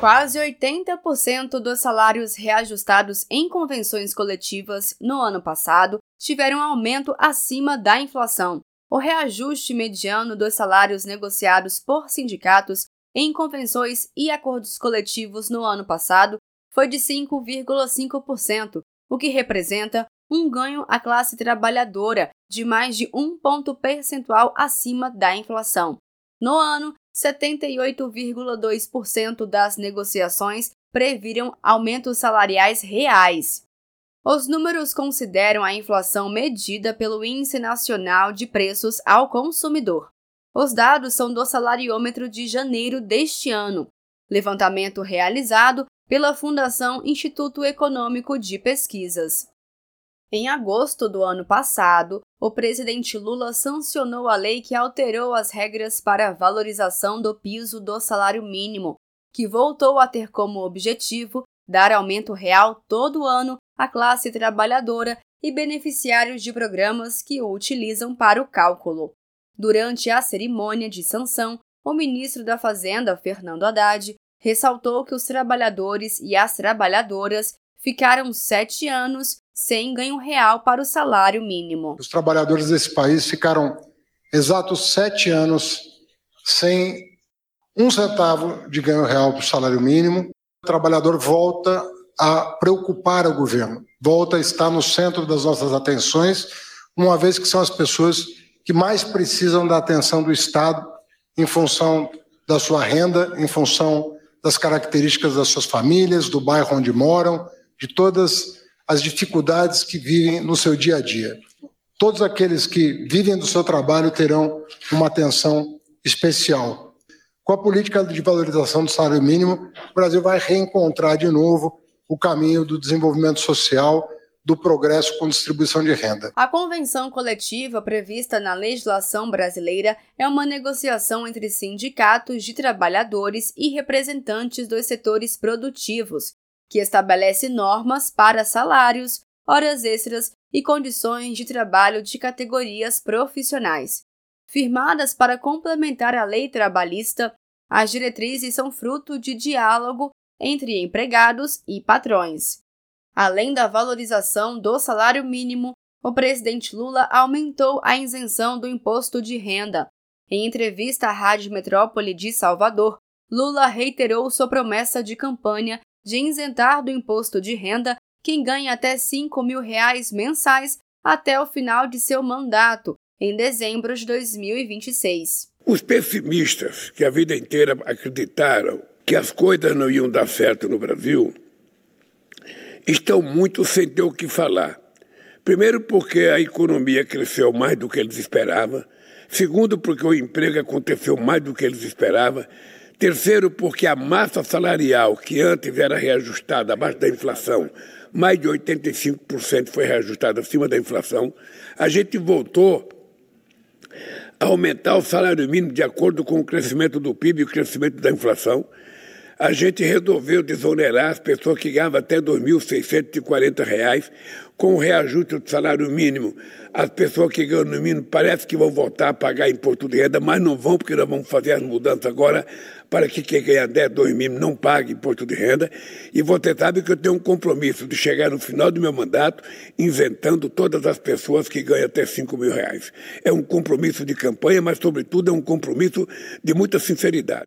Quase 80% dos salários reajustados em convenções coletivas no ano passado tiveram aumento acima da inflação. O reajuste mediano dos salários negociados por sindicatos em convenções e acordos coletivos no ano passado foi de 5,5%, o que representa um ganho à classe trabalhadora de mais de um ponto percentual acima da inflação. No ano, 78,2% das negociações previram aumentos salariais reais. Os números consideram a inflação medida pelo Índice Nacional de Preços ao Consumidor. Os dados são do salariômetro de janeiro deste ano, levantamento realizado pela Fundação Instituto Econômico de Pesquisas. Em agosto do ano passado, o presidente Lula sancionou a lei que alterou as regras para a valorização do piso do salário mínimo, que voltou a ter como objetivo dar aumento real todo ano à classe trabalhadora e beneficiários de programas que o utilizam para o cálculo. Durante a cerimônia de sanção, o ministro da Fazenda, Fernando Haddad, ressaltou que os trabalhadores e as trabalhadoras ficaram sete anos sem ganho real para o salário mínimo. Os trabalhadores desse país ficaram exatos sete anos sem um centavo de ganho real para o salário mínimo. O trabalhador volta a preocupar o governo, volta a estar no centro das nossas atenções, uma vez que são as pessoas que mais precisam da atenção do Estado em função da sua renda, em função das características das suas famílias, do bairro onde moram, de todas as dificuldades que vivem no seu dia a dia. Todos aqueles que vivem do seu trabalho terão uma atenção especial. Com a política de valorização do salário mínimo, o Brasil vai reencontrar de novo o caminho do desenvolvimento social, do progresso com distribuição de renda. A convenção coletiva prevista na legislação brasileira é uma negociação entre sindicatos de trabalhadores e representantes dos setores produtivos, que estabelece normas para salários, horas extras e condições de trabalho de categorias profissionais. Firmadas para complementar a lei trabalhista, as diretrizes são fruto de diálogo entre empregados e patrões. Além da valorização do salário mínimo, o presidente Lula aumentou a isenção do imposto de renda. Em entrevista à Rádio Metrópole de Salvador, Lula reiterou sua promessa de campanha de isentar do imposto de renda quem ganha até 5 mil reais mensais até o final de seu mandato, em dezembro de 2026. Os pessimistas que a vida inteira acreditaram que as coisas não iam dar certo no Brasil estão muito sem ter o que falar. Primeiro, porque a economia cresceu mais do que eles esperavam. Segundo, porque o emprego aconteceu mais do que eles esperavam. Terceiro, porque a massa salarial, que antes era reajustada abaixo da inflação, mais de 85% foi reajustada acima da inflação, a gente voltou a aumentar o salário mínimo de acordo com o crescimento do PIB e o crescimento da inflação. A gente resolveu desonerar as pessoas que ganhavam até R$ 2.640, com o reajuste do salário mínimo. As pessoas que ganham no mínimo parece que vão voltar a pagar imposto de renda, mas não vão, porque nós vamos fazer as mudanças agora para que quem ganha 10, 2 mil não pague imposto de renda. E você sabe que eu tenho um compromisso de chegar no final do meu mandato isentando todas as pessoas que ganham até 5 mil reais. É um compromisso de campanha, mas, sobretudo, é um compromisso de muita sinceridade.